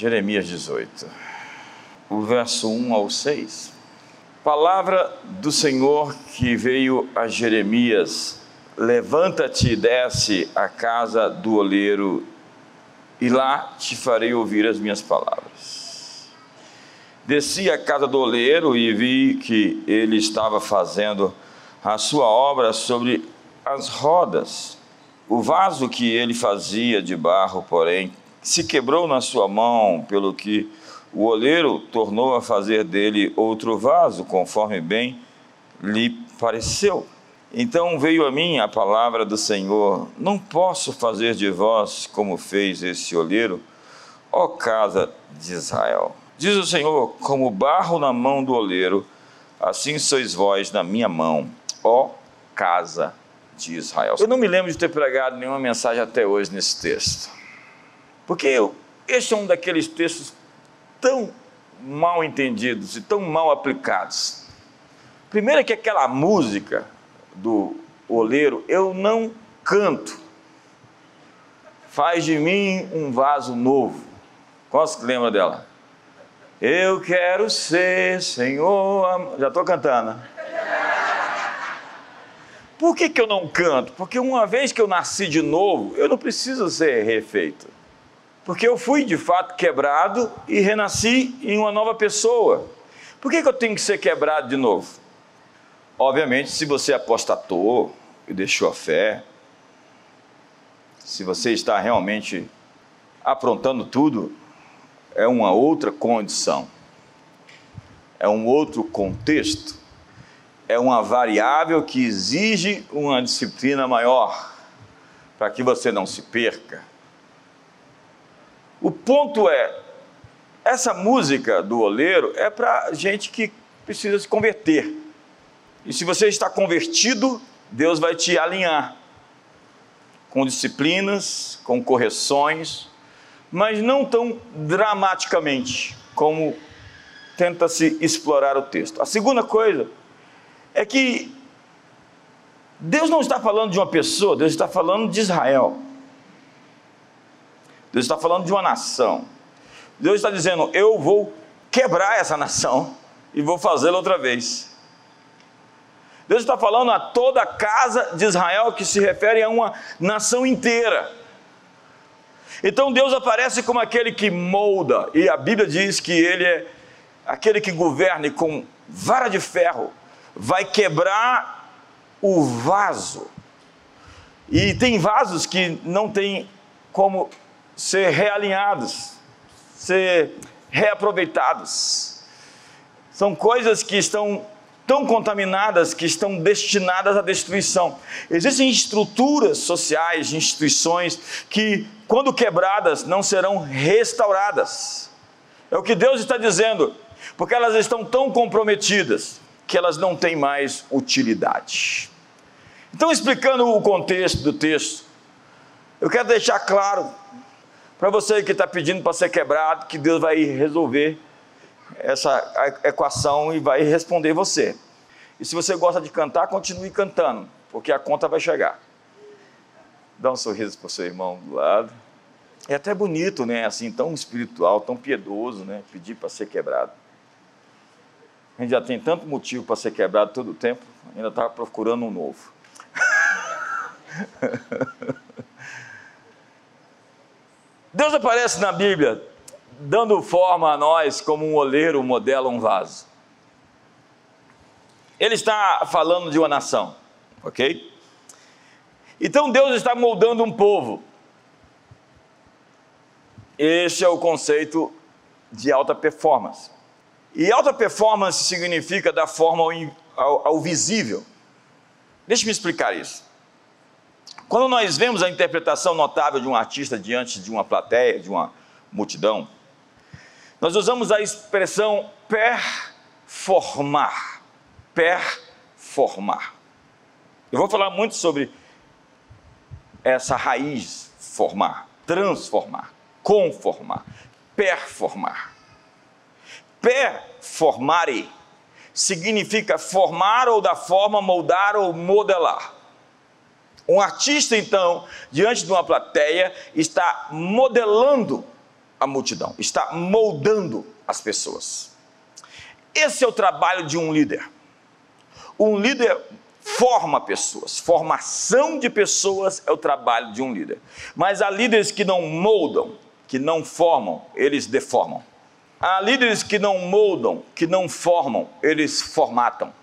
Jeremias 18, o verso 1 ao 6. Palavra do Senhor que veio a Jeremias: Levanta-te e desce à casa do oleiro, e lá te farei ouvir as minhas palavras. Desci à casa do oleiro e vi que ele estava fazendo a sua obra sobre as rodas. O vaso que ele fazia de barro, porém, se quebrou na sua mão, pelo que o oleiro tornou a fazer dele outro vaso, conforme bem lhe pareceu. Então veio a mim a palavra do Senhor: Não posso fazer de vós como fez esse olheiro, ó casa de Israel. Diz o Senhor: Como barro na mão do oleiro, assim sois vós na minha mão, ó casa de Israel. Eu não me lembro de ter pregado nenhuma mensagem até hoje nesse texto. Porque eu, este é um daqueles textos tão mal entendidos e tão mal aplicados. Primeiro é que aquela música do oleiro eu não canto. Faz de mim um vaso novo. Qual se lembra dela? Eu quero ser Senhor. Já estou cantando. Por que, que eu não canto? Porque uma vez que eu nasci de novo, eu não preciso ser refeito. Porque eu fui de fato quebrado e renasci em uma nova pessoa. Por que, que eu tenho que ser quebrado de novo? Obviamente, se você apostatou e deixou a fé, se você está realmente aprontando tudo, é uma outra condição, é um outro contexto é uma variável que exige uma disciplina maior para que você não se perca. O ponto é, essa música do oleiro é para gente que precisa se converter. E se você está convertido, Deus vai te alinhar com disciplinas, com correções, mas não tão dramaticamente como tenta se explorar o texto. A segunda coisa é que Deus não está falando de uma pessoa, Deus está falando de Israel. Deus está falando de uma nação. Deus está dizendo: Eu vou quebrar essa nação e vou fazê-la outra vez. Deus está falando a toda a casa de Israel, que se refere a uma nação inteira. Então Deus aparece como aquele que molda, e a Bíblia diz que Ele é aquele que governa com vara de ferro vai quebrar o vaso. E tem vasos que não tem como ser realinhados, ser reaproveitados. São coisas que estão tão contaminadas que estão destinadas à destruição. Existem estruturas sociais, instituições que, quando quebradas, não serão restauradas. É o que Deus está dizendo, porque elas estão tão comprometidas que elas não têm mais utilidade. Então, explicando o contexto do texto, eu quero deixar claro para você que está pedindo para ser quebrado, que Deus vai resolver essa equação e vai responder você. E se você gosta de cantar, continue cantando, porque a conta vai chegar. Dá um sorriso para o seu irmão do lado. É até bonito, né? Assim, tão espiritual, tão piedoso, né? Pedir para ser quebrado. A gente já tem tanto motivo para ser quebrado todo o tempo, ainda está procurando um novo. Deus aparece na Bíblia dando forma a nós como um oleiro modela um vaso. Ele está falando de uma nação, ok? Então Deus está moldando um povo. Este é o conceito de alta performance. E alta performance significa da forma ao, ao, ao visível. Deixe-me explicar isso. Quando nós vemos a interpretação notável de um artista diante de uma plateia, de uma multidão, nós usamos a expressão performar. Performar. Eu vou falar muito sobre essa raiz formar, transformar, conformar, performar. Performare significa formar ou da forma, moldar ou modelar. Um artista, então, diante de uma plateia, está modelando a multidão, está moldando as pessoas. Esse é o trabalho de um líder. Um líder forma pessoas, formação de pessoas é o trabalho de um líder. Mas há líderes que não moldam, que não formam, eles deformam. Há líderes que não moldam, que não formam, eles formatam.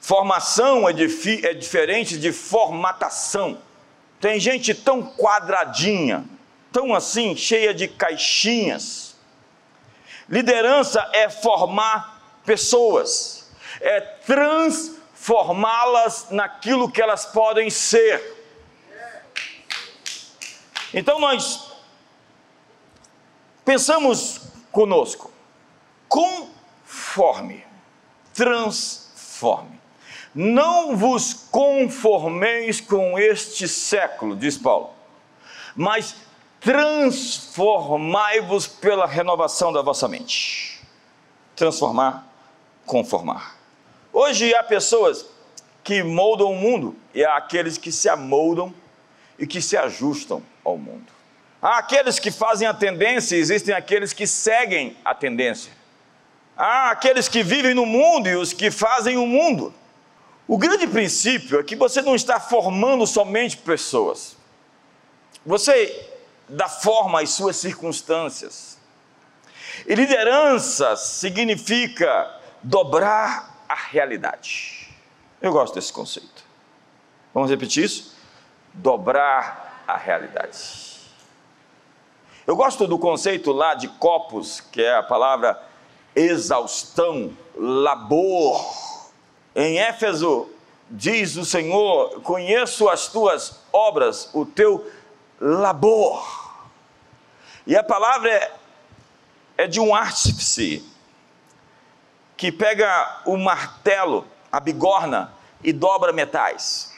Formação é, é diferente de formatação. Tem gente tão quadradinha, tão assim, cheia de caixinhas. Liderança é formar pessoas, é transformá-las naquilo que elas podem ser. Então nós pensamos conosco, conforme, transforme. Não vos conformeis com este século, diz Paulo, mas transformai-vos pela renovação da vossa mente. Transformar, conformar. Hoje há pessoas que moldam o mundo e há aqueles que se amoldam e que se ajustam ao mundo. Há aqueles que fazem a tendência, existem aqueles que seguem a tendência. Há aqueles que vivem no mundo e os que fazem o mundo. O grande princípio é que você não está formando somente pessoas. Você dá forma às suas circunstâncias. E liderança significa dobrar a realidade. Eu gosto desse conceito. Vamos repetir isso? Dobrar a realidade. Eu gosto do conceito lá de copos, que é a palavra exaustão, labor. Em Éfeso diz o Senhor: Conheço as tuas obras, o teu labor. E a palavra é, é de um artífice que pega o martelo, a bigorna e dobra metais.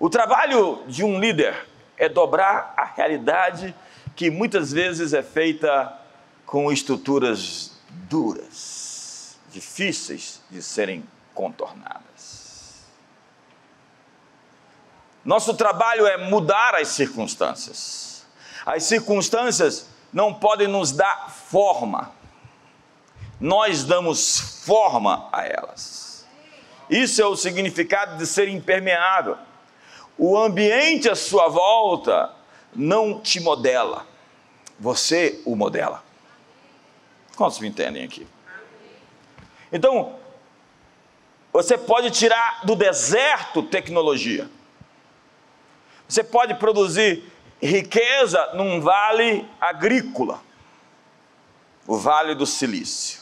O trabalho de um líder é dobrar a realidade que muitas vezes é feita com estruturas duras, difíceis de serem contornadas. Nosso trabalho é mudar as circunstâncias. As circunstâncias não podem nos dar forma, nós damos forma a elas. Isso é o significado de ser impermeável. O ambiente à sua volta não te modela, você o modela. Quantos me entendem aqui? Então, você pode tirar do deserto tecnologia. Você pode produzir riqueza num vale agrícola, o Vale do Silício.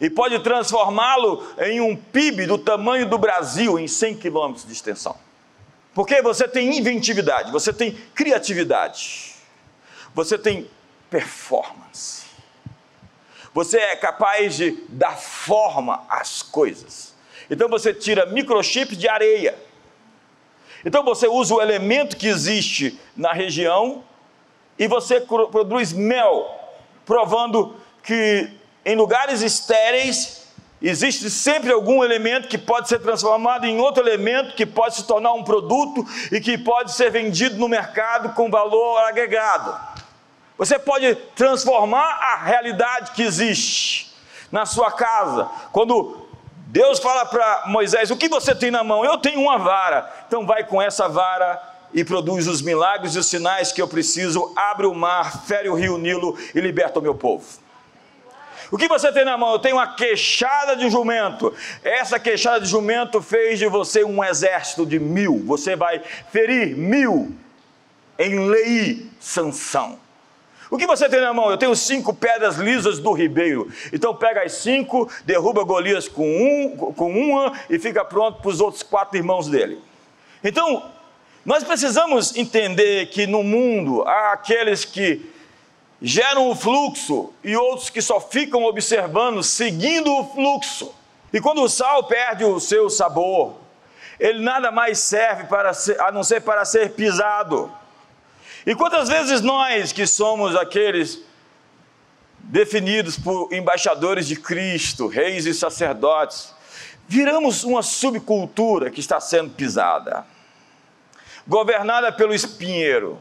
E pode transformá-lo em um PIB do tamanho do Brasil, em 100 quilômetros de extensão. Porque você tem inventividade, você tem criatividade, você tem performance. Você é capaz de dar forma às coisas. Então você tira microchips de areia. Então você usa o elemento que existe na região e você produz mel, provando que em lugares estéreis existe sempre algum elemento que pode ser transformado em outro elemento que pode se tornar um produto e que pode ser vendido no mercado com valor agregado. Você pode transformar a realidade que existe na sua casa. Quando Deus fala para Moisés: O que você tem na mão? Eu tenho uma vara. Então vai com essa vara e produz os milagres e os sinais que eu preciso. Abre o mar, fere o rio Nilo e liberta o meu povo. O que você tem na mão? Eu tenho uma queixada de jumento. Essa queixada de jumento fez de você um exército de mil. Você vai ferir mil em lei sanção. O que você tem na mão? Eu tenho cinco pedras lisas do ribeiro. Então pega as cinco, derruba Golias com, um, com uma e fica pronto para os outros quatro irmãos dele. Então, nós precisamos entender que no mundo há aqueles que geram o fluxo e outros que só ficam observando, seguindo o fluxo. E quando o sal perde o seu sabor, ele nada mais serve para ser, a não ser para ser pisado. E quantas vezes nós, que somos aqueles definidos por embaixadores de Cristo, reis e sacerdotes, viramos uma subcultura que está sendo pisada. governada pelo espinheiro.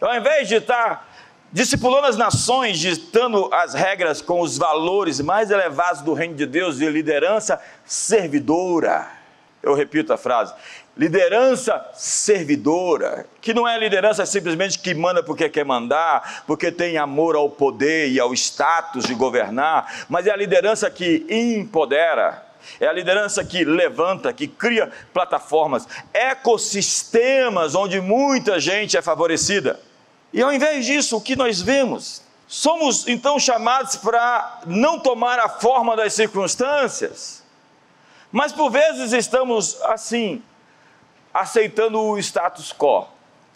Ao invés de estar discipulando as nações, ditando as regras com os valores mais elevados do reino de Deus de liderança servidora. Eu repito a frase: liderança servidora, que não é liderança simplesmente que manda porque quer mandar, porque tem amor ao poder e ao status de governar, mas é a liderança que empodera, é a liderança que levanta, que cria plataformas, ecossistemas onde muita gente é favorecida. E ao invés disso, o que nós vemos? Somos então chamados para não tomar a forma das circunstâncias, mas por vezes estamos assim, aceitando o status quo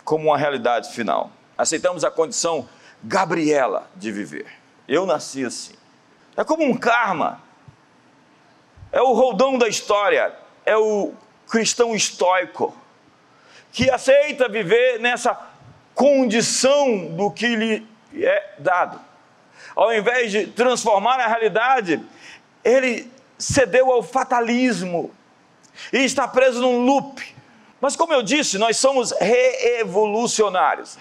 como uma realidade final. Aceitamos a condição Gabriela de viver. Eu nasci assim. É como um karma. É o roldão da história. É o cristão estoico que aceita viver nessa condição do que lhe é dado. Ao invés de transformar a realidade, ele cedeu ao fatalismo e está preso num loop. Mas como eu disse, nós somos reevolucionários.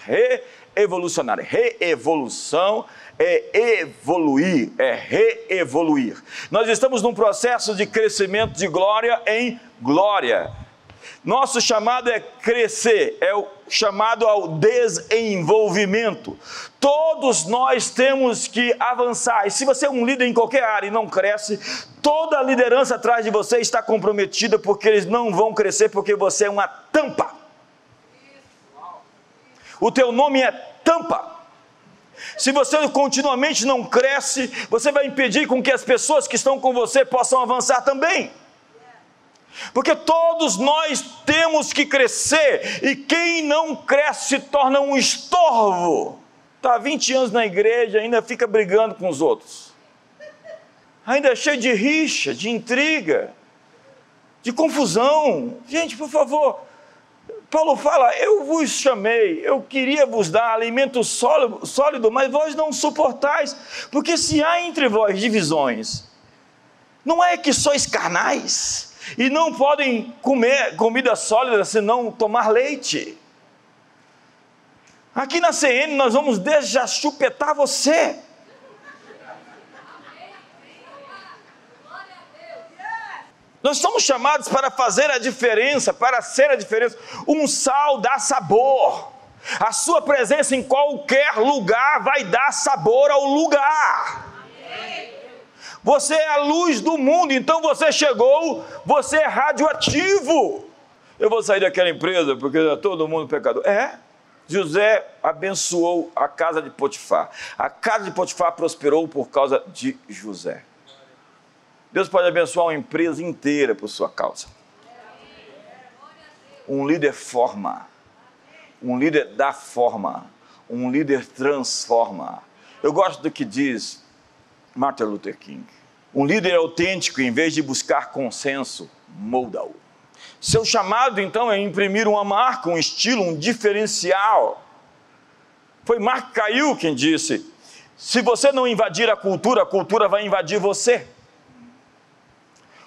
Reevolucionário. Reevolução é evoluir, é reevoluir. Nós estamos num processo de crescimento de glória em glória. Nosso chamado é crescer, é o chamado ao desenvolvimento. Todos nós temos que avançar. E se você é um líder em qualquer área e não cresce, toda a liderança atrás de você está comprometida porque eles não vão crescer porque você é uma tampa. O teu nome é tampa. Se você continuamente não cresce, você vai impedir com que as pessoas que estão com você possam avançar também. Porque todos nós temos que crescer, e quem não cresce se torna um estorvo. Está 20 anos na igreja, ainda fica brigando com os outros. Ainda é cheio de rixa, de intriga, de confusão. Gente, por favor, Paulo fala: Eu vos chamei, eu queria vos dar alimento sólido, sólido, mas vós não suportais, porque se há entre vós divisões, não é que sois carnais, e não podem comer comida sólida senão tomar leite. Aqui na CN nós vamos chupetar você. Nós somos chamados para fazer a diferença, para ser a diferença. Um sal dá sabor. A sua presença em qualquer lugar vai dar sabor ao lugar. Você é a luz do mundo, então você chegou, você é radioativo. Eu vou sair daquela empresa porque é todo mundo pecador. É. José abençoou a casa de Potifar. A casa de Potifar prosperou por causa de José. Deus pode abençoar uma empresa inteira por sua causa. Um líder forma. Um líder dá forma. Um líder transforma. Eu gosto do que diz Martin Luther King. Um líder autêntico, em vez de buscar consenso, molda-o. Seu chamado, então, é imprimir uma marca, um estilo, um diferencial. Foi Mark Caiu quem disse: se você não invadir a cultura, a cultura vai invadir você.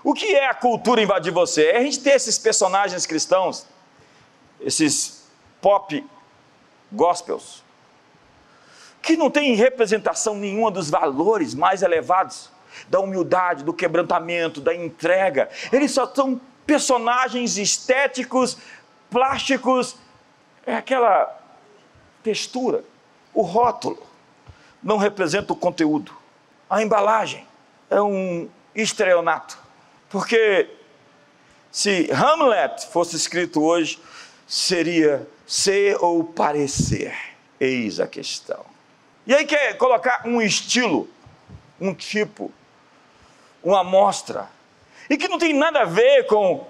O que é a cultura invadir você? É a gente ter esses personagens cristãos, esses pop gospels, que não têm representação nenhuma dos valores mais elevados, da humildade, do quebrantamento, da entrega. Eles só são personagens estéticos, plásticos, é aquela textura. O rótulo não representa o conteúdo. A embalagem é um estreonato. Porque se Hamlet fosse escrito hoje, seria ser ou parecer. Eis a questão. E aí quer colocar um estilo, um tipo, uma amostra, e que não tem nada a ver com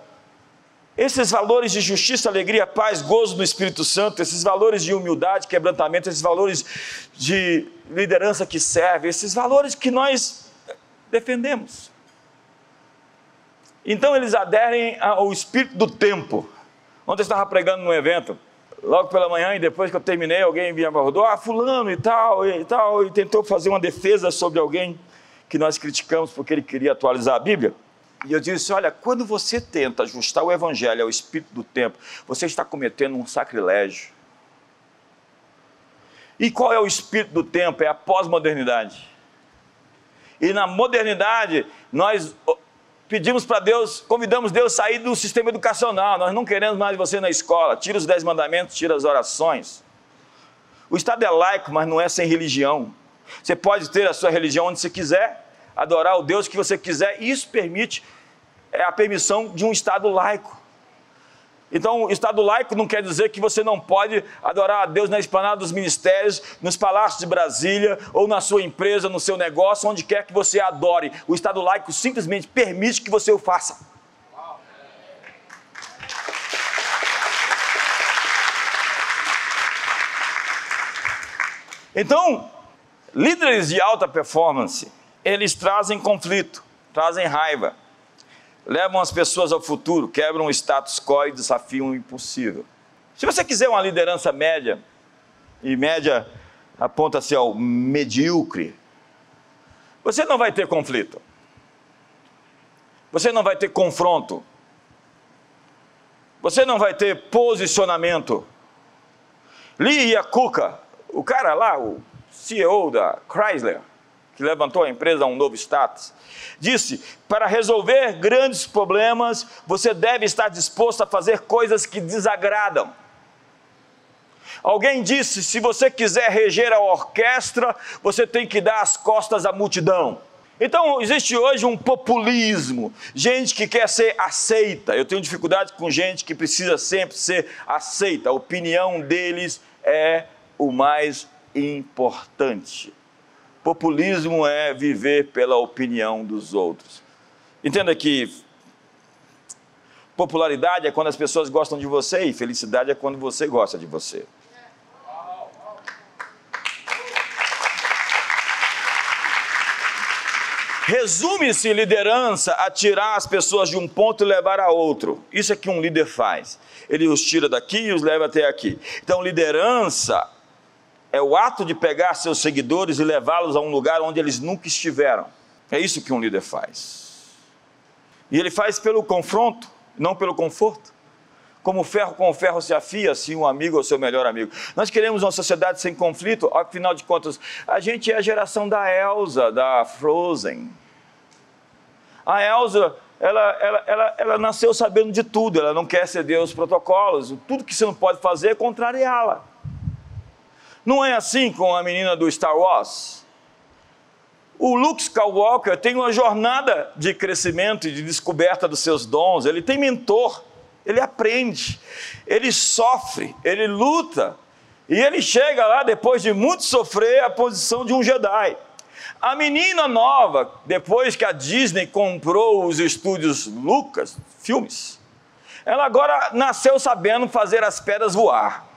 esses valores de justiça, alegria, paz, gozo do Espírito Santo, esses valores de humildade, quebrantamento, esses valores de liderança que serve, esses valores que nós defendemos. Então eles aderem ao espírito do tempo. Ontem eu estava pregando num evento, logo pela manhã, e depois que eu terminei, alguém me abordou, ah, fulano e tal, e tal, e tentou fazer uma defesa sobre alguém que nós criticamos porque ele queria atualizar a Bíblia. E eu disse: olha, quando você tenta ajustar o evangelho ao espírito do tempo, você está cometendo um sacrilégio. E qual é o espírito do tempo? É a pós-modernidade. E na modernidade, nós pedimos para Deus, convidamos Deus a sair do sistema educacional. Nós não queremos mais você na escola. Tira os dez mandamentos, tira as orações. O Estado é laico, mas não é sem religião. Você pode ter a sua religião onde você quiser, adorar o Deus que você quiser, e isso permite é a permissão de um Estado laico. Então, Estado laico não quer dizer que você não pode adorar a Deus na esplanada dos ministérios, nos palácios de Brasília, ou na sua empresa, no seu negócio, onde quer que você adore. O Estado laico simplesmente permite que você o faça. Então, líderes de alta performance, eles trazem conflito, trazem raiva, levam as pessoas ao futuro, quebram o status quo e desafiam o impossível. Se você quiser uma liderança média, e média aponta-se ao medíocre, você não vai ter conflito. Você não vai ter confronto. Você não vai ter posicionamento. Lee Iacocca, o cara lá, o CEO da Chrysler, que levantou a empresa a um novo status, disse: para resolver grandes problemas, você deve estar disposto a fazer coisas que desagradam. Alguém disse: se você quiser reger a orquestra, você tem que dar as costas à multidão. Então, existe hoje um populismo, gente que quer ser aceita. Eu tenho dificuldade com gente que precisa sempre ser aceita. A opinião deles é o mais importante. Populismo é viver pela opinião dos outros. Entenda que popularidade é quando as pessoas gostam de você e felicidade é quando você gosta de você. Resume-se liderança a tirar as pessoas de um ponto e levar a outro. Isso é que um líder faz. Ele os tira daqui e os leva até aqui. Então, liderança é o ato de pegar seus seguidores e levá-los a um lugar onde eles nunca estiveram. É isso que um líder faz. E ele faz pelo confronto, não pelo conforto. Como ferro com ferro se afia, assim um amigo ou seu melhor amigo. Nós queremos uma sociedade sem conflito, afinal de contas, a gente é a geração da Elsa, da Frozen. A Elsa, ela, ela, ela, ela nasceu sabendo de tudo, ela não quer ceder os protocolos, tudo que você não pode fazer é contrariá-la. Não é assim com a menina do Star Wars? O Luke Skywalker tem uma jornada de crescimento e de descoberta dos seus dons, ele tem mentor, ele aprende, ele sofre, ele luta, e ele chega lá, depois de muito sofrer, à posição de um Jedi. A menina nova, depois que a Disney comprou os estúdios Lucas, filmes, ela agora nasceu sabendo fazer as pedras voar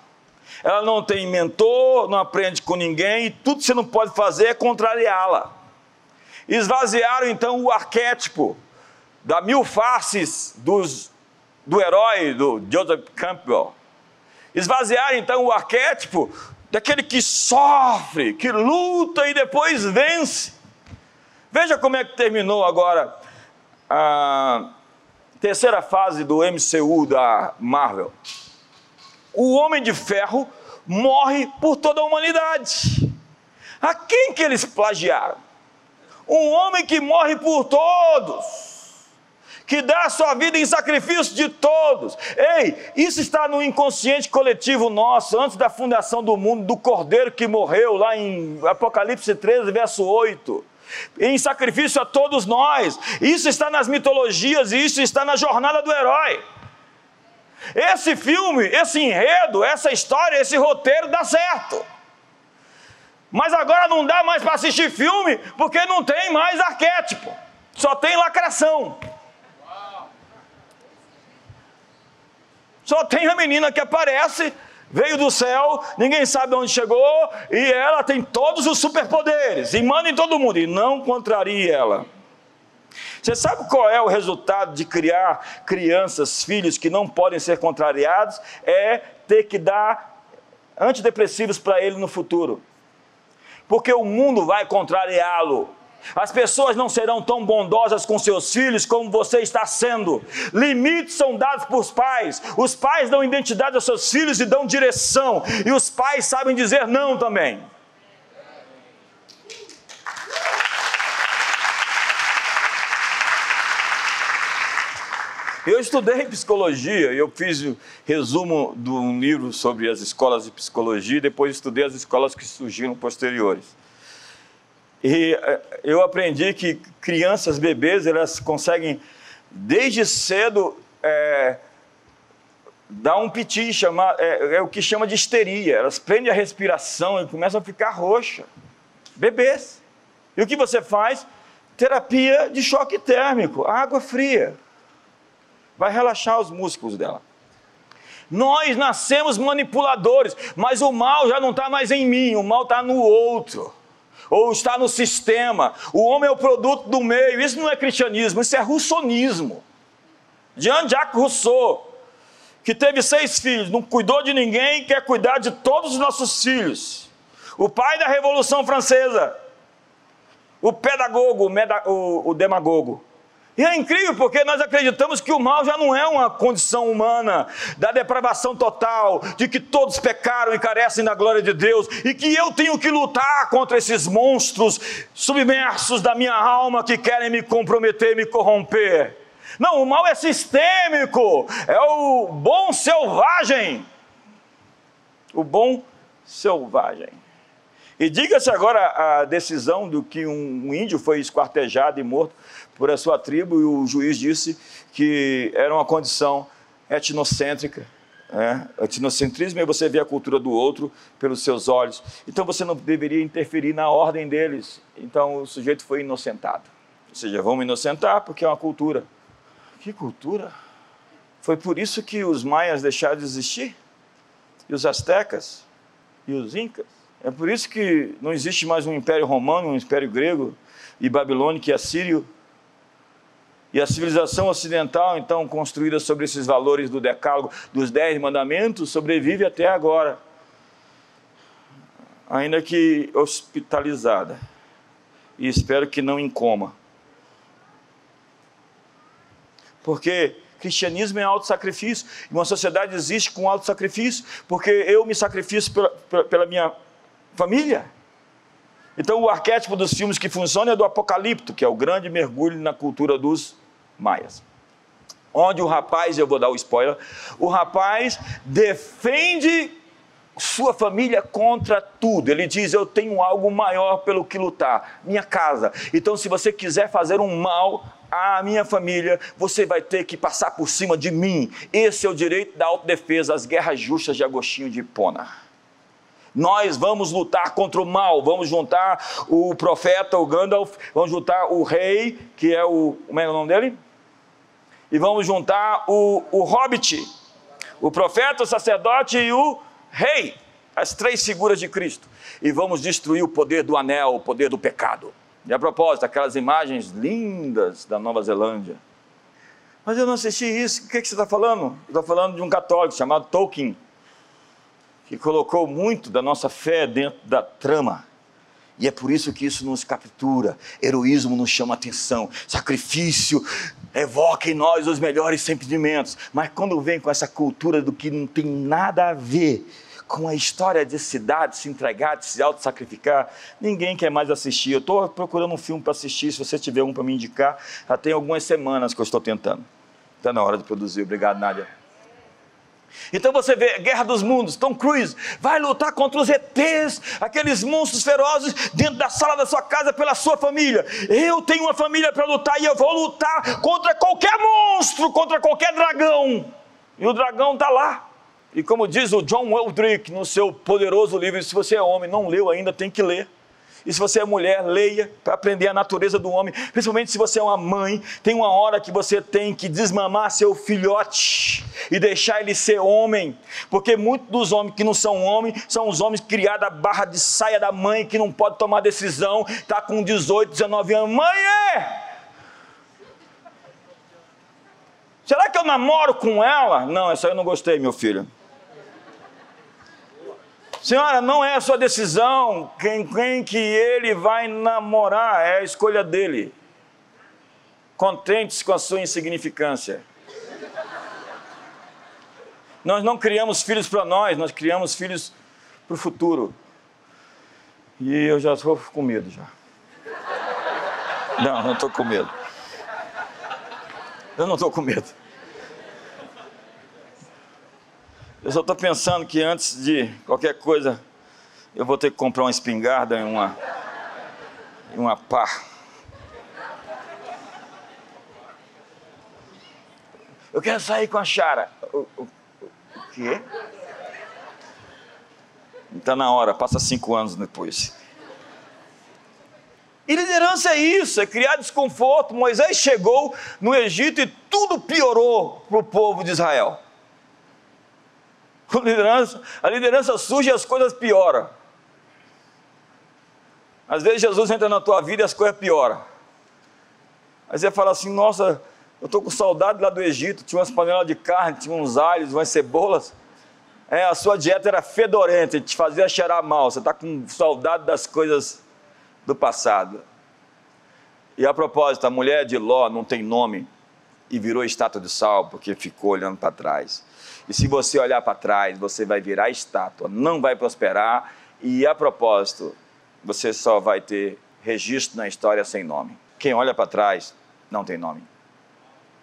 ela não tem mentor, não aprende com ninguém, e tudo que você não pode fazer é contrariá-la. Esvaziaram então o arquétipo da mil faces dos, do herói do Joseph Campbell. Esvaziaram então o arquétipo daquele que sofre, que luta e depois vence. Veja como é que terminou agora a terceira fase do MCU da Marvel o homem de ferro morre por toda a humanidade. A quem que eles plagiaram? Um homem que morre por todos, que dá a sua vida em sacrifício de todos. Ei, isso está no inconsciente coletivo nosso, antes da fundação do mundo, do cordeiro que morreu lá em Apocalipse 13, verso 8 em sacrifício a todos nós. Isso está nas mitologias e isso está na jornada do herói. Esse filme, esse enredo, essa história, esse roteiro dá certo. Mas agora não dá mais para assistir filme porque não tem mais arquétipo, só tem lacração. Só tem a menina que aparece, veio do céu, ninguém sabe onde chegou, e ela tem todos os superpoderes, e manda em todo mundo, e não contraria ela. Você sabe qual é o resultado de criar crianças, filhos que não podem ser contrariados? É ter que dar antidepressivos para ele no futuro. Porque o mundo vai contrariá-lo. As pessoas não serão tão bondosas com seus filhos como você está sendo. Limites são dados por pais. Os pais dão identidade aos seus filhos e dão direção. E os pais sabem dizer não também. Eu estudei psicologia, eu fiz resumo de um livro sobre as escolas de psicologia, e depois estudei as escolas que surgiram posteriores. E eh, eu aprendi que crianças, bebês, elas conseguem, desde cedo, é, dar um piti, chamar, é, é, o que chama de histeria. Elas prendem a respiração e começam a ficar roxa. Bebês. E o que você faz? Terapia de choque térmico, água fria vai relaxar os músculos dela. Nós nascemos manipuladores, mas o mal já não está mais em mim, o mal está no outro, ou está no sistema. O homem é o produto do meio. Isso não é cristianismo, isso é russonismo. Jean-Jacques Rousseau, que teve seis filhos, não cuidou de ninguém, quer cuidar de todos os nossos filhos. O pai da Revolução Francesa, o pedagogo, o, o demagogo. E é incrível porque nós acreditamos que o mal já não é uma condição humana, da depravação total, de que todos pecaram e carecem da glória de Deus, e que eu tenho que lutar contra esses monstros submersos da minha alma que querem me comprometer, me corromper. Não, o mal é sistêmico, é o bom selvagem. O bom selvagem. E diga-se agora a decisão do que um índio foi esquartejado e morto por a sua tribo, e o juiz disse que era uma condição etnocêntrica. É, etnocentrismo é você ver a cultura do outro pelos seus olhos. Então você não deveria interferir na ordem deles. Então o sujeito foi inocentado. Ou seja, vamos inocentar porque é uma cultura. Que cultura? Foi por isso que os maias deixaram de existir? E os astecas? E os incas? É por isso que não existe mais um império romano, um império grego e babilônico e assírio e a civilização ocidental, então, construída sobre esses valores do decálogo, dos dez mandamentos, sobrevive até agora. Ainda que hospitalizada. E espero que não em coma. Porque cristianismo é auto-sacrifício. Uma sociedade existe com auto-sacrifício, porque eu me sacrifico pela, pela minha família. Então, o arquétipo dos filmes que funciona é do Apocalipto, que é o grande mergulho na cultura dos maias. Onde o rapaz, eu vou dar o spoiler, o rapaz defende sua família contra tudo. Ele diz: Eu tenho algo maior pelo que lutar, minha casa. Então, se você quiser fazer um mal à minha família, você vai ter que passar por cima de mim. Esse é o direito da autodefesa, as guerras justas de Agostinho de Hipona. Nós vamos lutar contra o mal, vamos juntar o profeta, o Gandalf, vamos juntar o rei, que é o. Como é o nome dele? E vamos juntar o, o hobbit, o profeta, o sacerdote e o rei, as três figuras de Cristo, e vamos destruir o poder do anel, o poder do pecado. E a propósito, aquelas imagens lindas da Nova Zelândia. Mas eu não assisti isso, o que, é que você está falando? Estou falando de um católico chamado Tolkien, que colocou muito da nossa fé dentro da trama. E é por isso que isso nos captura. Heroísmo nos chama atenção. Sacrifício evoca em nós os melhores sentimentos. Mas quando vem com essa cultura do que não tem nada a ver com a história de cidade, se entregar, de se auto-sacrificar, ninguém quer mais assistir. Eu estou procurando um filme para assistir. Se você tiver um para me indicar, já tem algumas semanas que eu estou tentando. Está na hora de produzir. Obrigado, Nádia. Então você vê Guerra dos Mundos, Tom Cruise vai lutar contra os ETs, aqueles monstros ferozes dentro da sala da sua casa pela sua família. Eu tenho uma família para lutar e eu vou lutar contra qualquer monstro, contra qualquer dragão. E o dragão está lá. E como diz o John Eldrick no seu poderoso livro, se você é homem, não leu ainda, tem que ler. E se você é mulher, leia para aprender a natureza do homem. Principalmente se você é uma mãe, tem uma hora que você tem que desmamar seu filhote e deixar ele ser homem. Porque muitos dos homens que não são homens são os homens criados à barra de saia da mãe que não pode tomar decisão, está com 18, 19 anos. Mãe é! Será que eu namoro com ela? Não, essa eu não gostei, meu filho. Senhora, não é a sua decisão quem, quem que ele vai namorar, é a escolha dele. Contente-se com a sua insignificância. Nós não criamos filhos para nós, nós criamos filhos para o futuro. E eu já estou com medo já. Não, não estou com medo. Eu não estou com medo. Eu só estou pensando que antes de qualquer coisa, eu vou ter que comprar uma espingarda e uma, e uma pá. Eu quero sair com a Chara. O, o, o quê? Está na hora, passa cinco anos depois. E liderança é isso, é criar desconforto. Moisés chegou no Egito e tudo piorou para o povo de Israel. A liderança, a liderança surge e as coisas pioram. Às vezes Jesus entra na tua vida e as coisas pioram. Aí você fala assim, nossa, eu estou com saudade lá do Egito, tinha umas panelas de carne, tinha uns alhos, umas cebolas. É, a sua dieta era fedorenta, te fazia cheirar mal, você está com saudade das coisas do passado. E a propósito, a mulher de Ló não tem nome e virou estátua de sal porque ficou olhando para trás. E se você olhar para trás, você vai virar estátua, não vai prosperar. E a propósito, você só vai ter registro na história sem nome. Quem olha para trás não tem nome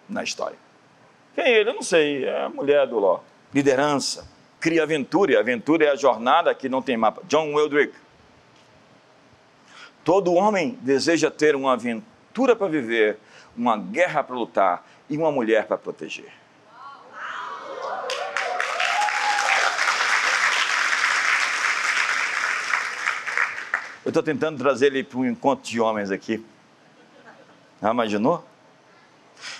na história. Quem é ele? Eu não sei. É a mulher do Ló. Liderança. Cria aventura. Aventura é a jornada que não tem mapa. John Wildrick. Todo homem deseja ter uma aventura para viver, uma guerra para lutar e uma mulher para proteger. Eu estou tentando trazer ele para um encontro de homens aqui. Já imaginou?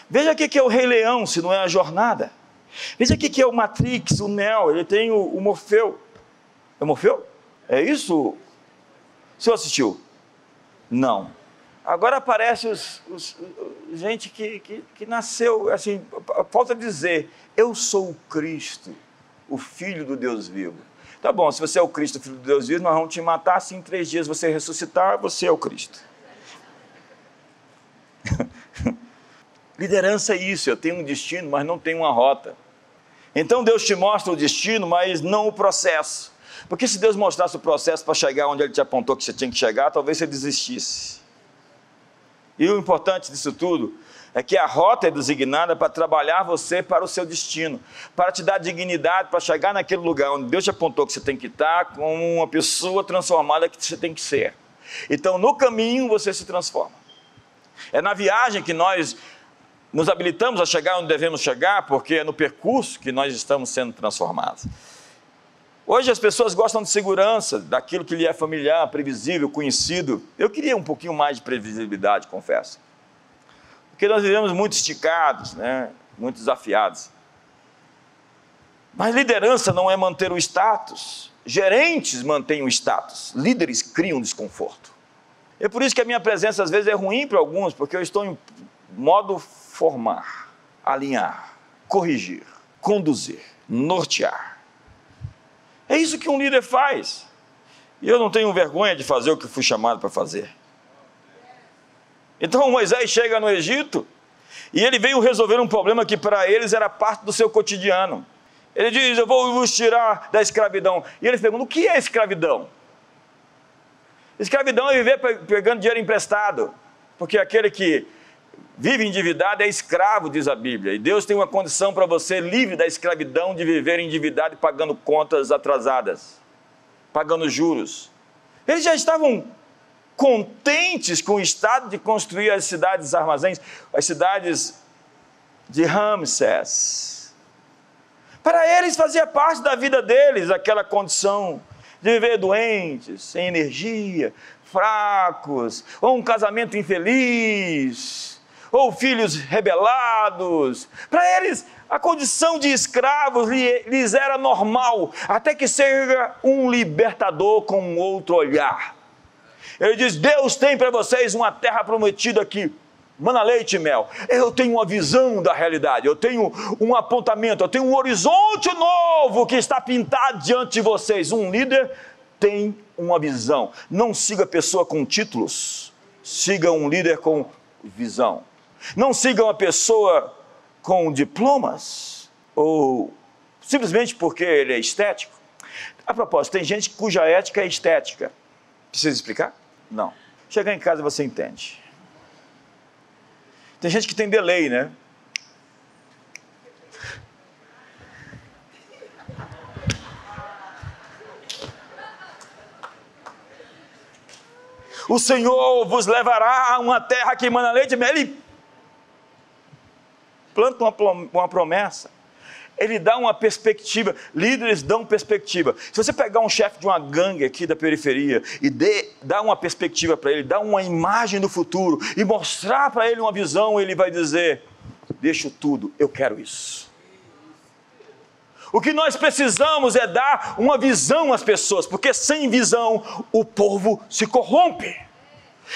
Veja o que é o Rei Leão, se não é a jornada. Veja o que é o Matrix, o Neo, ele tem o, o Morfeu. É Morfeu? É isso? O senhor assistiu? Não. Agora aparece os, os, os gente que, que, que, nasceu, assim, falta dizer, eu sou o Cristo, o Filho do Deus vivo. Tá bom, se você é o Cristo, Filho de Deus vivo, nós vamos te matar, assim em três dias você ressuscitar, você é o Cristo. Liderança é isso, eu tenho um destino, mas não tenho uma rota. Então Deus te mostra o destino, mas não o processo. Porque se Deus mostrasse o processo para chegar onde Ele te apontou que você tinha que chegar, talvez você desistisse. E o importante disso tudo é que a rota é designada para trabalhar você para o seu destino, para te dar dignidade, para chegar naquele lugar onde Deus te apontou que você tem que estar, como uma pessoa transformada que você tem que ser. Então, no caminho, você se transforma. É na viagem que nós nos habilitamos a chegar onde devemos chegar, porque é no percurso que nós estamos sendo transformados. Hoje as pessoas gostam de segurança, daquilo que lhe é familiar, previsível, conhecido. Eu queria um pouquinho mais de previsibilidade, confesso. Porque nós vivemos muito esticados, né? muito desafiados. Mas liderança não é manter o status. Gerentes mantêm o status. Líderes criam desconforto. É por isso que a minha presença às vezes é ruim para alguns, porque eu estou em modo formar, alinhar, corrigir, conduzir, nortear. É isso que um líder faz. E eu não tenho vergonha de fazer o que fui chamado para fazer. Então Moisés chega no Egito e ele veio resolver um problema que para eles era parte do seu cotidiano. Ele diz: Eu vou vos tirar da escravidão. E eles perguntam: O que é escravidão? Escravidão é viver pegando dinheiro emprestado, porque aquele que vive endividado é escravo, diz a Bíblia. E Deus tem uma condição para você livre da escravidão de viver endividado e pagando contas atrasadas, pagando juros. Eles já estavam contentes com o estado de construir as cidades armazéns, as cidades de Ramsés. Para eles fazia parte da vida deles aquela condição de viver doentes, sem energia, fracos, ou um casamento infeliz, ou filhos rebelados. Para eles, a condição de escravos lhes era normal, até que seja um libertador com outro olhar ele diz: Deus tem para vocês uma terra prometida aqui. Mana leite e mel. Eu tenho uma visão da realidade, eu tenho um apontamento, eu tenho um horizonte novo que está pintado diante de vocês. Um líder tem uma visão. Não siga pessoa com títulos, siga um líder com visão. Não siga uma pessoa com diplomas ou simplesmente porque ele é estético. A propósito, tem gente cuja ética é estética. Precisa explicar? Não. Chegar em casa você entende. Tem gente que tem delay, né? O Senhor vos levará a uma terra que emana leite e mel. Ele planta uma, uma promessa ele dá uma perspectiva, líderes dão perspectiva. Se você pegar um chefe de uma gangue aqui da periferia e dê, dar uma perspectiva para ele, dar uma imagem do futuro e mostrar para ele uma visão, ele vai dizer: Deixo tudo, eu quero isso. O que nós precisamos é dar uma visão às pessoas, porque sem visão o povo se corrompe.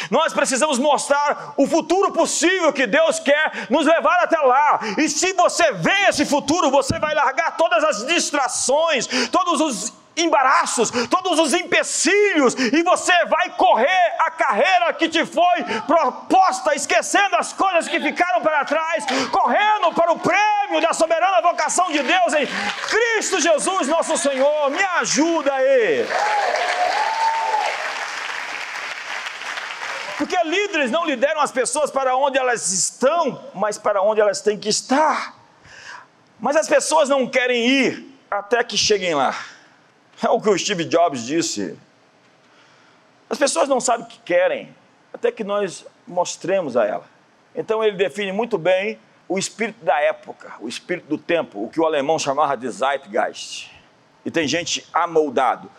Nós precisamos mostrar o futuro possível que Deus quer nos levar até lá. E se você vê esse futuro, você vai largar todas as distrações, todos os embaraços, todos os empecilhos, e você vai correr a carreira que te foi proposta, esquecendo as coisas que ficaram para trás, correndo para o prêmio da soberana vocação de Deus em Cristo Jesus, nosso Senhor. Me ajuda aí. Porque líderes não lideram as pessoas para onde elas estão, mas para onde elas têm que estar. Mas as pessoas não querem ir até que cheguem lá. É o que o Steve Jobs disse. As pessoas não sabem o que querem até que nós mostremos a ela. Então ele define muito bem o espírito da época, o espírito do tempo, o que o alemão chamava de Zeitgeist. E tem gente amoldado,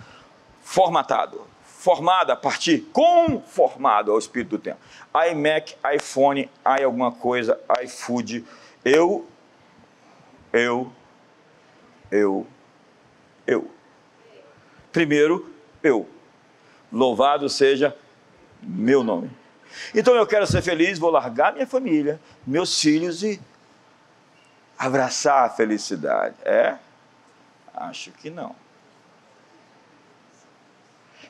formatado, formada a partir, conformado ao espírito do tempo. iMac, iPhone, i alguma coisa, iFood. Eu, eu, eu, eu. Primeiro, eu. Louvado seja meu nome. Então eu quero ser feliz, vou largar minha família, meus filhos e abraçar a felicidade. É? Acho que não.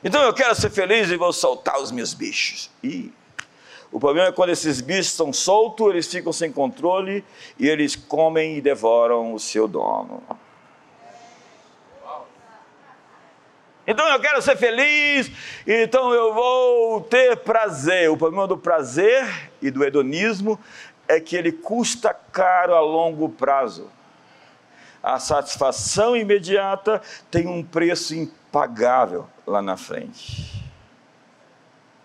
Então eu quero ser feliz e vou soltar os meus bichos. E o problema é quando esses bichos estão soltos, eles ficam sem controle e eles comem e devoram o seu dono. Então eu quero ser feliz, então eu vou ter prazer. O problema do prazer e do hedonismo é que ele custa caro a longo prazo. A satisfação imediata tem um preço impagável lá na frente.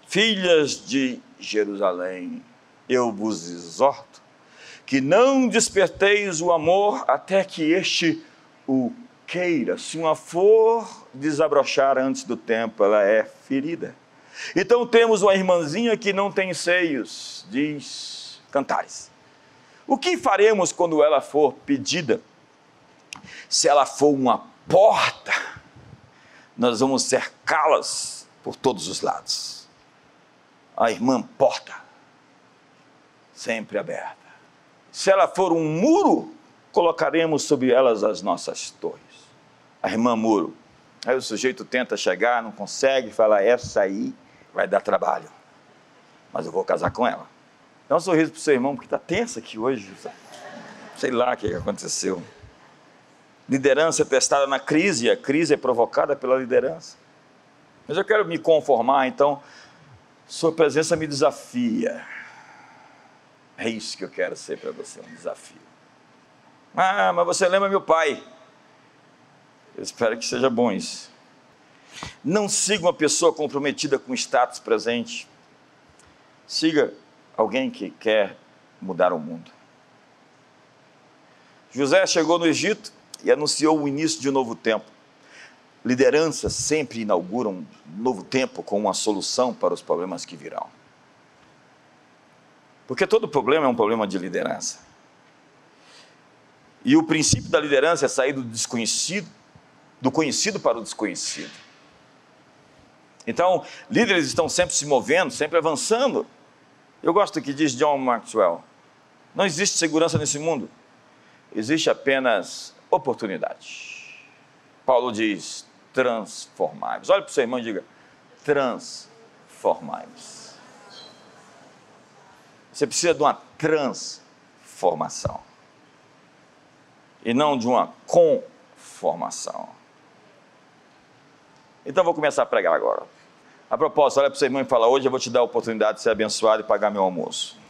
Filhas de Jerusalém, eu vos exorto que não desperteis o amor até que este o queira. Se uma for desabrochar antes do tempo, ela é ferida. Então temos uma irmãzinha que não tem seios, diz Cantares. O que faremos quando ela for pedida? Se ela for uma porta, nós vamos cercá-las por todos os lados. A irmã porta, sempre aberta. Se ela for um muro, colocaremos sobre elas as nossas torres. A irmã muro. Aí o sujeito tenta chegar, não consegue, fala: essa aí vai dar trabalho, mas eu vou casar com ela. Dá um sorriso para o seu irmão, porque está tenso aqui hoje. Sei lá o que aconteceu. Liderança é testada na crise, a crise é provocada pela liderança. Mas eu quero me conformar, então, sua presença me desafia. É isso que eu quero ser para você, um desafio. Ah, mas você lembra meu pai. Eu espero que seja bom isso. Não siga uma pessoa comprometida com o status presente. Siga alguém que quer mudar o mundo. José chegou no Egito, e anunciou o início de um novo tempo. Lideranças sempre inauguram um novo tempo com uma solução para os problemas que virão. Porque todo problema é um problema de liderança. E o princípio da liderança é sair do desconhecido, do conhecido para o desconhecido. Então, líderes estão sempre se movendo, sempre avançando. Eu gosto do que diz John Maxwell: não existe segurança nesse mundo, existe apenas oportunidade. Paulo diz: transformai-vos. Olha para o seu irmão e diga: transformai-vos. Você precisa de uma transformação e não de uma conformação. Então vou começar a pregar agora. A propósito, olha para o seu irmão e fala: Hoje eu vou te dar a oportunidade de ser abençoado e pagar meu almoço.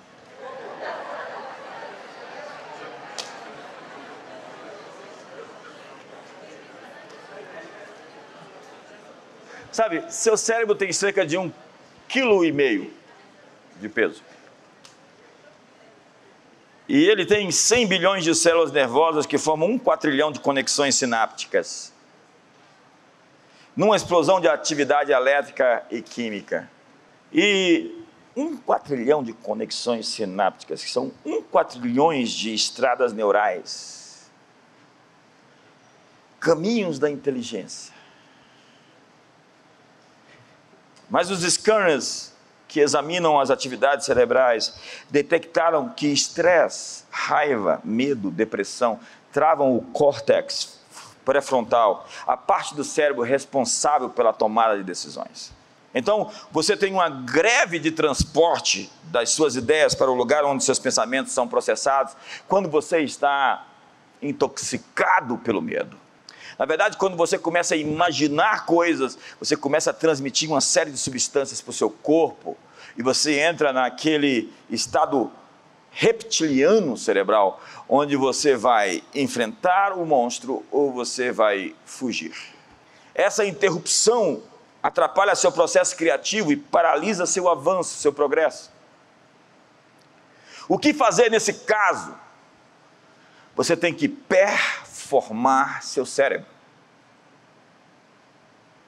Sabe, seu cérebro tem cerca de um quilo e meio de peso. E ele tem 100 bilhões de células nervosas que formam um quatrilhão de conexões sinápticas. Numa explosão de atividade elétrica e química. E um quatrilhão de conexões sinápticas, que são um quatrilhões de estradas neurais. Caminhos da inteligência. Mas os scanners que examinam as atividades cerebrais detectaram que estresse, raiva, medo, depressão travam o córtex pré-frontal, a parte do cérebro responsável pela tomada de decisões. Então, você tem uma greve de transporte das suas ideias para o lugar onde seus pensamentos são processados quando você está intoxicado pelo medo. Na verdade, quando você começa a imaginar coisas, você começa a transmitir uma série de substâncias para o seu corpo e você entra naquele estado reptiliano cerebral, onde você vai enfrentar o monstro ou você vai fugir. Essa interrupção atrapalha seu processo criativo e paralisa seu avanço, seu progresso. O que fazer nesse caso? Você tem que performar seu cérebro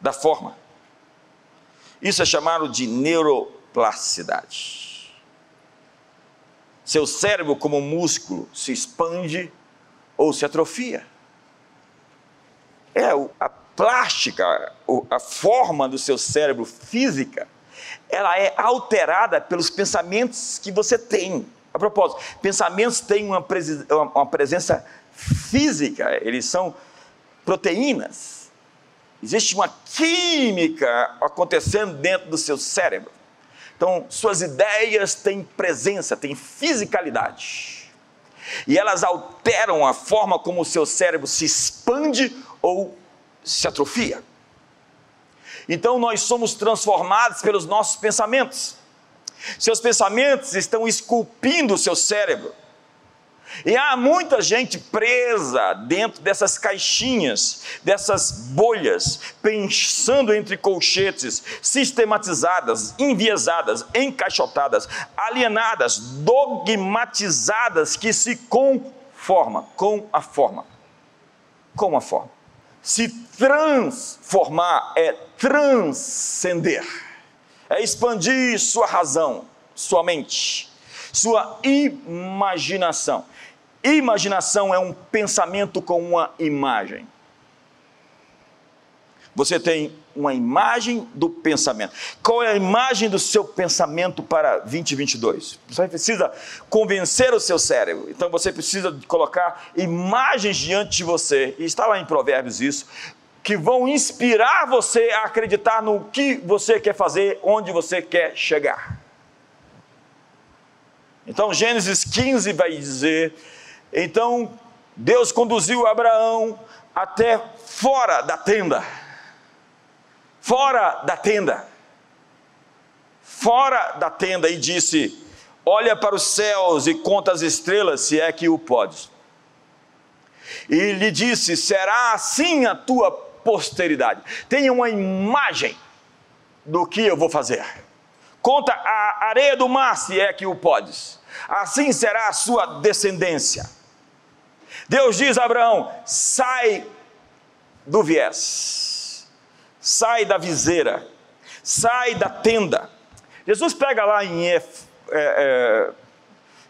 da forma. Isso é chamado de neuroplasticidade. Seu cérebro, como músculo, se expande ou se atrofia. É a plástica, a forma do seu cérebro física, ela é alterada pelos pensamentos que você tem. A propósito, pensamentos têm uma presença física, eles são proteínas Existe uma química acontecendo dentro do seu cérebro. Então, suas ideias têm presença, têm fisicalidade. E elas alteram a forma como o seu cérebro se expande ou se atrofia. Então, nós somos transformados pelos nossos pensamentos. Seus pensamentos estão esculpindo o seu cérebro e há muita gente presa dentro dessas caixinhas, dessas bolhas, pensando entre colchetes, sistematizadas, enviesadas, encaixotadas, alienadas, dogmatizadas, que se conforma com a forma. Com a forma. Se transformar é transcender, é expandir sua razão, sua mente, sua imaginação. Imaginação é um pensamento com uma imagem. Você tem uma imagem do pensamento. Qual é a imagem do seu pensamento para 2022? Você precisa convencer o seu cérebro. Então você precisa colocar imagens diante de você, e está lá em Provérbios isso, que vão inspirar você a acreditar no que você quer fazer, onde você quer chegar. Então Gênesis 15 vai dizer então Deus conduziu Abraão até fora da tenda. Fora da tenda. Fora da tenda e disse: Olha para os céus e conta as estrelas, se é que o podes. E lhe disse: Será assim a tua posteridade. Tenha uma imagem do que eu vou fazer. Conta a areia do mar, se é que o podes. Assim será a sua descendência. Deus diz a Abraão: sai do viés, sai da viseira, sai da tenda. Jesus pega lá em é, é,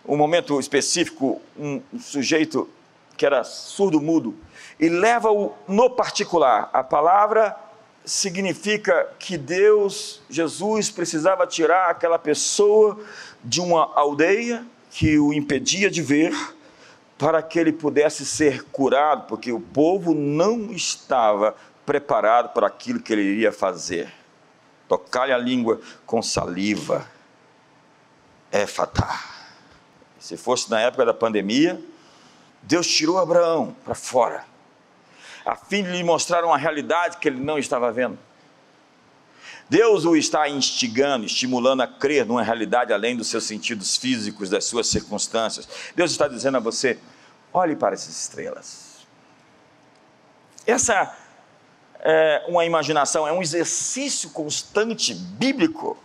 um momento específico um, sujeito que era surdo-mudo e leva-o no particular. A palavra significa que Deus, Jesus, precisava tirar aquela pessoa de uma aldeia que o impedia de ver, para que ele pudesse ser curado, porque o povo não estava preparado para aquilo que ele iria fazer. Tocar-lhe a língua com saliva é fatal. Se fosse na época da pandemia, Deus tirou Abraão para fora a fim de lhe mostrar uma realidade que ele não estava vendo. Deus o está instigando, estimulando a crer numa realidade além dos seus sentidos físicos, das suas circunstâncias. Deus está dizendo a você: olhe para essas estrelas. Essa é uma imaginação, é um exercício constante bíblico.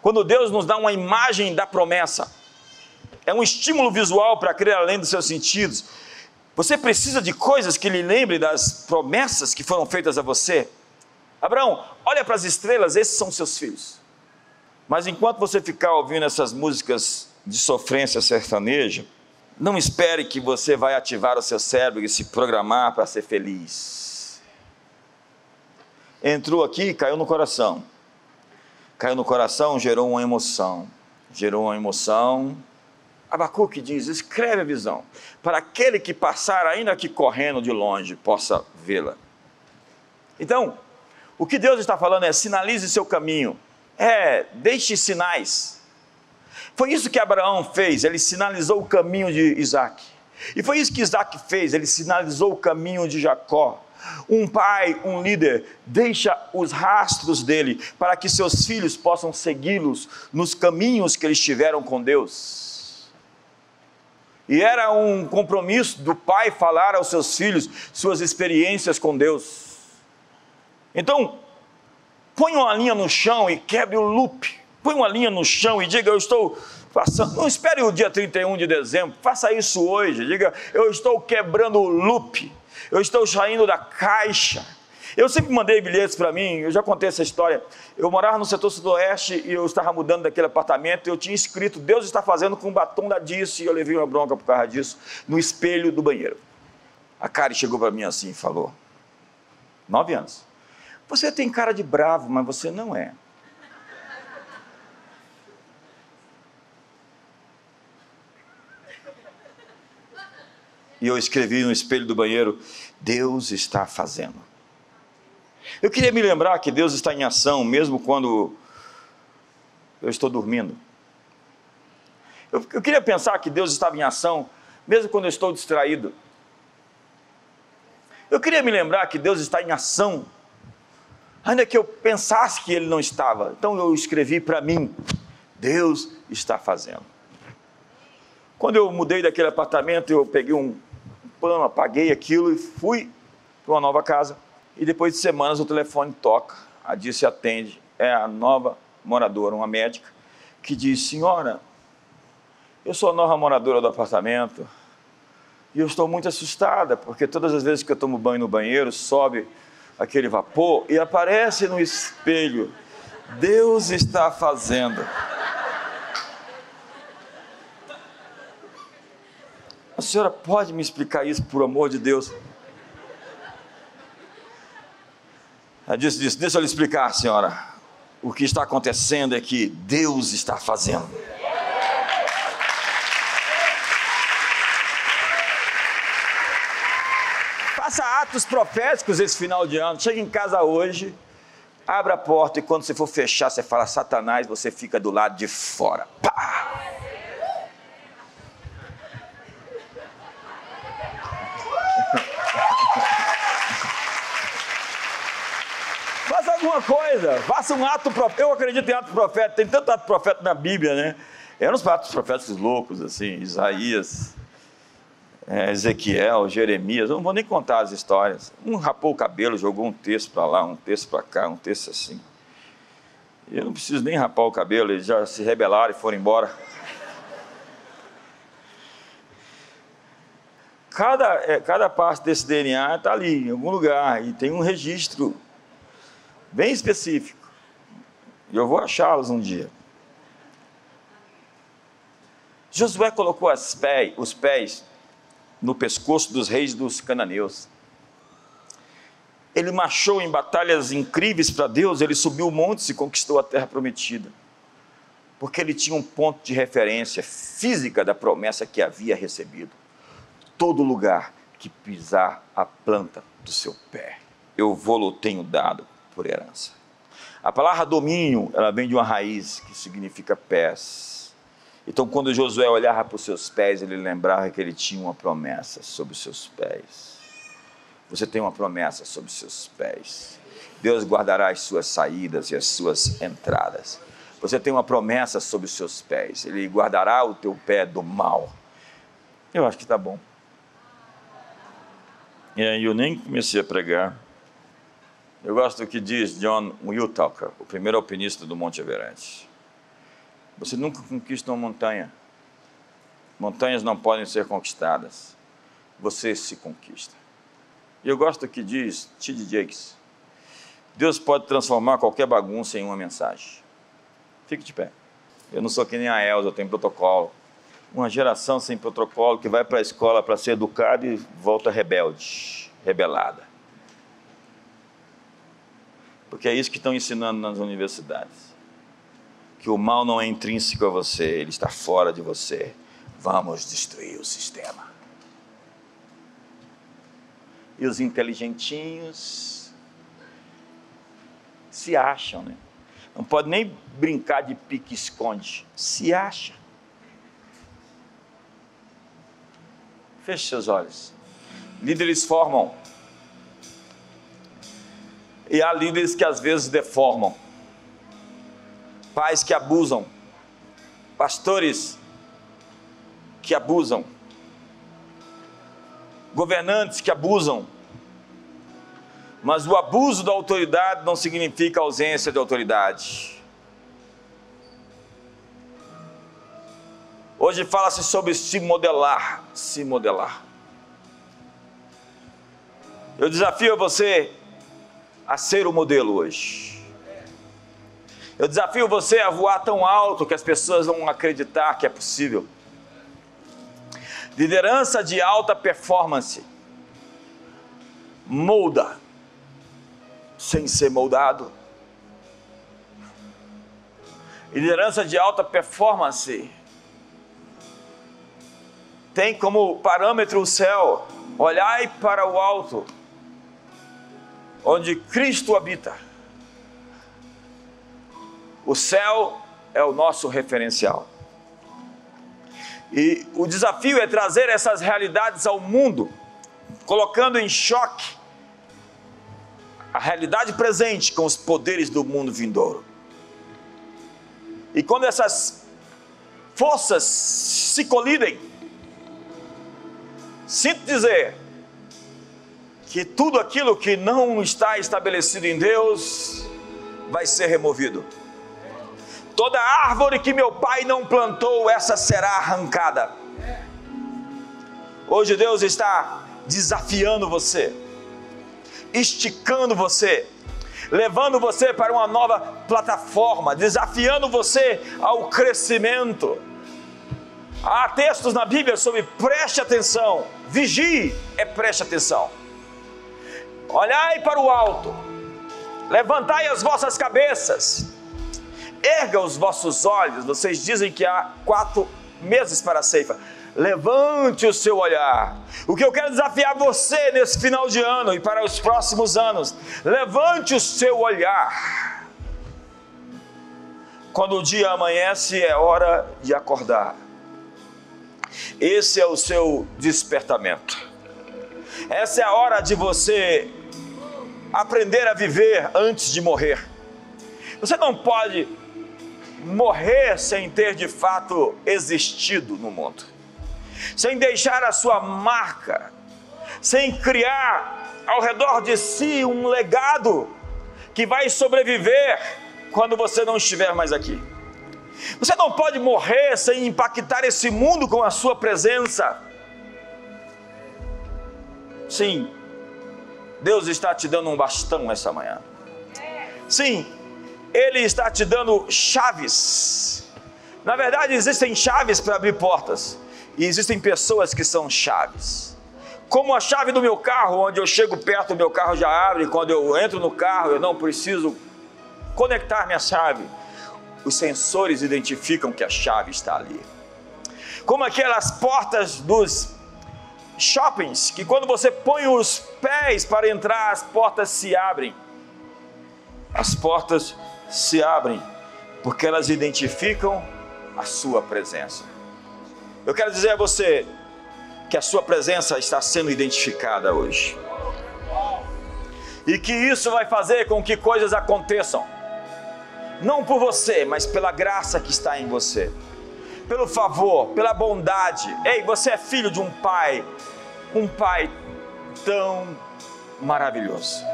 Quando Deus nos dá uma imagem da promessa, é um estímulo visual para crer além dos seus sentidos. Você precisa de coisas que lhe lembrem das promessas que foram feitas a você. Abraão, olha para as estrelas, esses são seus filhos. Mas enquanto você ficar ouvindo essas músicas de sofrência sertaneja, não espere que você vai ativar o seu cérebro e se programar para ser feliz. Entrou aqui, caiu no coração. Caiu no coração, gerou uma emoção. Gerou uma emoção, Abacuque diz: escreve a visão, para aquele que passar, ainda que correndo de longe, possa vê-la. Então, o que Deus está falando é: sinalize seu caminho, é, deixe sinais. Foi isso que Abraão fez, ele sinalizou o caminho de Isaac. E foi isso que Isaac fez, ele sinalizou o caminho de Jacó. Um pai, um líder, deixa os rastros dele para que seus filhos possam segui-los nos caminhos que eles tiveram com Deus. E era um compromisso do pai falar aos seus filhos suas experiências com Deus. Então, põe uma linha no chão e quebre o loop. Põe uma linha no chão e diga: Eu estou passando. Não espere o dia 31 de dezembro, faça isso hoje. Diga: Eu estou quebrando o loop. Eu estou saindo da caixa eu sempre mandei bilhetes para mim, eu já contei essa história. Eu morava no setor sudoeste e eu estava mudando daquele apartamento. Eu tinha escrito: Deus está fazendo com o batom da Dice. E eu levei uma bronca por causa disso no espelho do banheiro. A Kari chegou para mim assim e falou: Nove anos. Você tem cara de bravo, mas você não é. E eu escrevi no espelho do banheiro: Deus está fazendo. Eu queria me lembrar que Deus está em ação, mesmo quando eu estou dormindo. Eu, eu queria pensar que Deus estava em ação, mesmo quando eu estou distraído. Eu queria me lembrar que Deus está em ação, ainda que eu pensasse que Ele não estava. Então eu escrevi para mim: Deus está fazendo. Quando eu mudei daquele apartamento, eu peguei um pano, apaguei aquilo e fui para uma nova casa. E depois de semanas o telefone toca, a Dirce atende, é a nova moradora, uma médica, que diz: Senhora, eu sou a nova moradora do apartamento e eu estou muito assustada, porque todas as vezes que eu tomo banho no banheiro, sobe aquele vapor e aparece no espelho: Deus está fazendo. A senhora pode me explicar isso, por amor de Deus? Ela disse, disse: Deixa eu lhe explicar, senhora. O que está acontecendo é que Deus está fazendo. Faça atos proféticos esse final de ano. Chegue em casa hoje, abra a porta e quando você for fechar, você fala Satanás, você fica do lado de fora. Pá! alguma coisa, faça um ato profético. Eu acredito em ato profético, tem tanto ato profético na Bíblia, né? Eram uns atos proféticos loucos, assim, Isaías, é, Ezequiel, Jeremias, eu não vou nem contar as histórias. Um rapou o cabelo, jogou um texto para lá, um texto para cá, um texto assim. Eu não preciso nem rapar o cabelo, eles já se rebelaram e foram embora. Cada, é, cada parte desse DNA está ali, em algum lugar, e tem um registro bem específico. E eu vou achá-los um dia. Josué colocou pés, os pés no pescoço dos reis dos cananeus. ele marchou em batalhas incríveis para Deus, ele subiu montes e conquistou a terra prometida. Porque ele tinha um ponto de referência física da promessa que havia recebido. Todo lugar que pisar a planta do seu pé, eu vou-lo tenho dado por herança. A palavra domínio, ela vem de uma raiz que significa pés. Então, quando Josué olhava para os seus pés, ele lembrava que ele tinha uma promessa sobre os seus pés. Você tem uma promessa sobre os seus pés. Deus guardará as suas saídas e as suas entradas. Você tem uma promessa sobre os seus pés. Ele guardará o teu pé do mal. Eu acho que está bom. E aí eu nem comecei a pregar. Eu gosto do que diz John Wiltucker, o primeiro alpinista do Monte Everest. Você nunca conquista uma montanha. Montanhas não podem ser conquistadas. Você se conquista. E eu gosto do que diz T.D. Jakes. Deus pode transformar qualquer bagunça em uma mensagem. Fique de pé. Eu não sou que nem a Elza, eu tenho protocolo. Uma geração sem protocolo que vai para a escola para ser educada e volta rebelde, rebelada. Porque é isso que estão ensinando nas universidades. Que o mal não é intrínseco a você, ele está fora de você. Vamos destruir o sistema. E os inteligentinhos se acham, né? Não pode nem brincar de pique-esconde. Se acha. Feche seus olhos. Líderes formam e há líderes que às vezes deformam, pais que abusam, pastores que abusam, governantes que abusam. Mas o abuso da autoridade não significa ausência de autoridade. Hoje fala-se sobre se modelar, se modelar. Eu desafio você a ser o modelo hoje. Eu desafio você a voar tão alto que as pessoas vão acreditar que é possível. Liderança de alta performance molda sem ser moldado. Liderança de alta performance tem como parâmetro o céu. Olhai para o alto onde Cristo habita. O céu é o nosso referencial. E o desafio é trazer essas realidades ao mundo, colocando em choque a realidade presente com os poderes do mundo vindouro. E quando essas forças se colidem, sinto dizer, que tudo aquilo que não está estabelecido em Deus vai ser removido. Toda árvore que meu pai não plantou, essa será arrancada. Hoje Deus está desafiando você, esticando você, levando você para uma nova plataforma, desafiando você ao crescimento. Há textos na Bíblia sobre preste atenção, vigie é preste atenção. Olhai para o alto, levantai as vossas cabeças, erga os vossos olhos. Vocês dizem que há quatro meses para a ceifa. Levante o seu olhar. O que eu quero desafiar você nesse final de ano e para os próximos anos, levante o seu olhar. Quando o dia amanhece, é hora de acordar. Esse é o seu despertamento. Essa é a hora de você aprender a viver antes de morrer. Você não pode morrer sem ter de fato existido no mundo, sem deixar a sua marca, sem criar ao redor de si um legado que vai sobreviver quando você não estiver mais aqui. Você não pode morrer sem impactar esse mundo com a sua presença. Sim, Deus está te dando um bastão essa manhã. Sim, Ele está te dando chaves. Na verdade, existem chaves para abrir portas, e existem pessoas que são chaves. Como a chave do meu carro, onde eu chego perto, o meu carro já abre, quando eu entro no carro, eu não preciso conectar minha chave. Os sensores identificam que a chave está ali. Como aquelas portas dos shoppings, que quando você põe os pés para entrar, as portas se abrem. As portas se abrem porque elas identificam a sua presença. Eu quero dizer a você que a sua presença está sendo identificada hoje. E que isso vai fazer com que coisas aconteçam. Não por você, mas pela graça que está em você. Pelo favor, pela bondade. Ei, você é filho de um pai, um pai tão maravilhoso.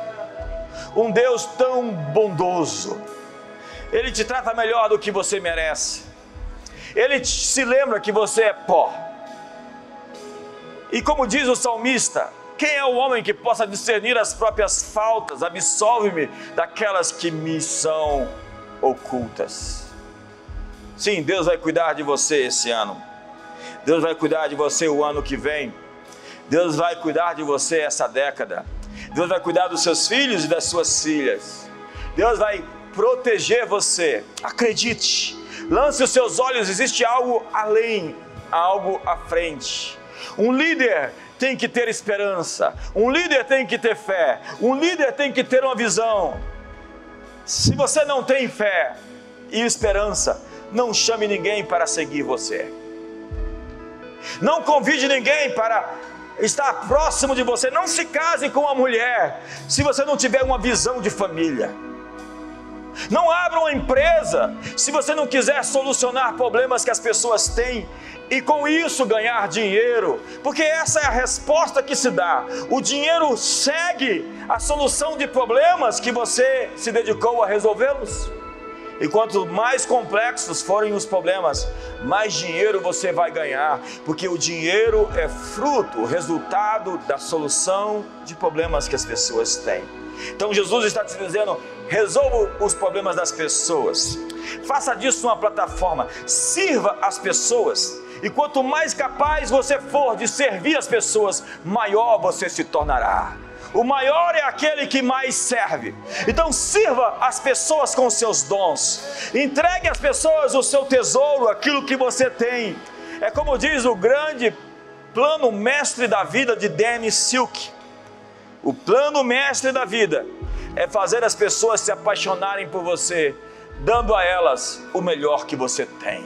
Um Deus tão bondoso. Ele te trata melhor do que você merece. Ele se lembra que você é pó. E como diz o salmista, quem é o homem que possa discernir as próprias faltas? Absolve-me daquelas que me são ocultas. Sim, Deus vai cuidar de você esse ano. Deus vai cuidar de você o ano que vem. Deus vai cuidar de você essa década. Deus vai cuidar dos seus filhos e das suas filhas. Deus vai proteger você. Acredite. Lance os seus olhos, existe algo além, algo à frente. Um líder tem que ter esperança, um líder tem que ter fé, um líder tem que ter uma visão. Se você não tem fé e esperança, não chame ninguém para seguir você. Não convide ninguém para estar próximo de você. Não se case com uma mulher se você não tiver uma visão de família. Não abra uma empresa se você não quiser solucionar problemas que as pessoas têm e com isso ganhar dinheiro, porque essa é a resposta que se dá. O dinheiro segue a solução de problemas que você se dedicou a resolvê-los. E quanto mais complexos forem os problemas, mais dinheiro você vai ganhar, porque o dinheiro é fruto, resultado da solução de problemas que as pessoas têm. Então Jesus está te dizendo: resolva os problemas das pessoas, faça disso uma plataforma, sirva as pessoas. E quanto mais capaz você for de servir as pessoas, maior você se tornará. O maior é aquele que mais serve. Então sirva as pessoas com seus dons. Entregue às pessoas o seu tesouro, aquilo que você tem. É como diz o grande plano mestre da vida de Dennis Silk. O plano mestre da vida é fazer as pessoas se apaixonarem por você, dando a elas o melhor que você tem.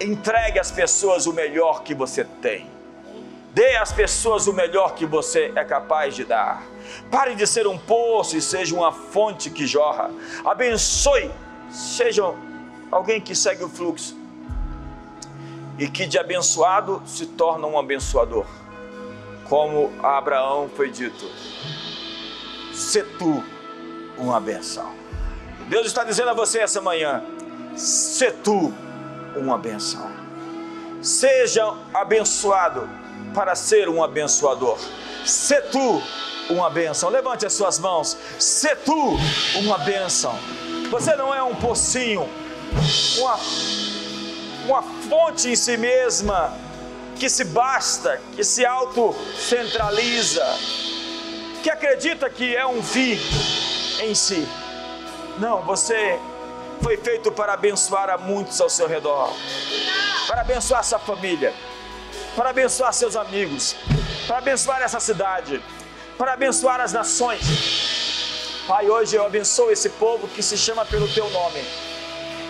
Entregue às pessoas o melhor que você tem. Dê às pessoas o melhor que você é capaz de dar. Pare de ser um poço e seja uma fonte que jorra. Abençoe, seja alguém que segue o fluxo e que de abençoado se torna um abençoador como a Abraão foi dito: se tu uma benção. Deus está dizendo a você essa manhã: se tu uma benção. Seja abençoado para ser um abençoador. Se tu uma benção. Levante as suas mãos. Se tu uma benção. Você não é um pocinho, uma, uma fonte em si mesma que se basta, que se autocentraliza, que acredita que é um fim em si. Não, você foi feito para abençoar a muitos ao seu redor, para abençoar sua família, para abençoar seus amigos, para abençoar essa cidade, para abençoar as nações. Pai, hoje eu abençoo esse povo que se chama pelo teu nome.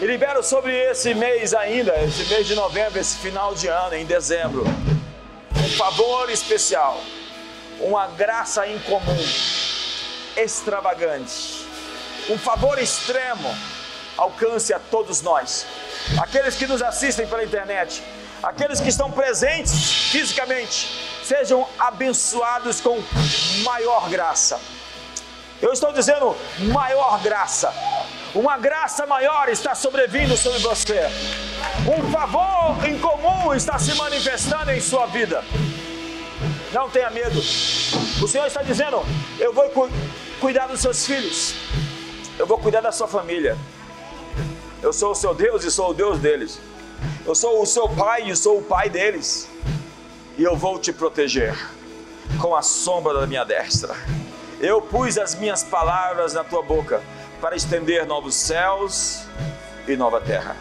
E libero sobre esse mês ainda, esse mês de novembro, esse final de ano, em dezembro, um favor especial, uma graça incomum, extravagante, um favor extremo alcance a todos nós, aqueles que nos assistem pela internet, aqueles que estão presentes fisicamente, sejam abençoados com maior graça. Eu estou dizendo maior graça uma graça maior está sobrevindo sobre você. Um favor incomum está se manifestando em sua vida. Não tenha medo. O Senhor está dizendo: Eu vou cuidar dos seus filhos. Eu vou cuidar da sua família. Eu sou o seu Deus e sou o Deus deles. Eu sou o seu pai e sou o pai deles. E eu vou te proteger. com a sombra da minha destra. Eu pus as minhas palavras na tua boca para estender novos céus e nova terra.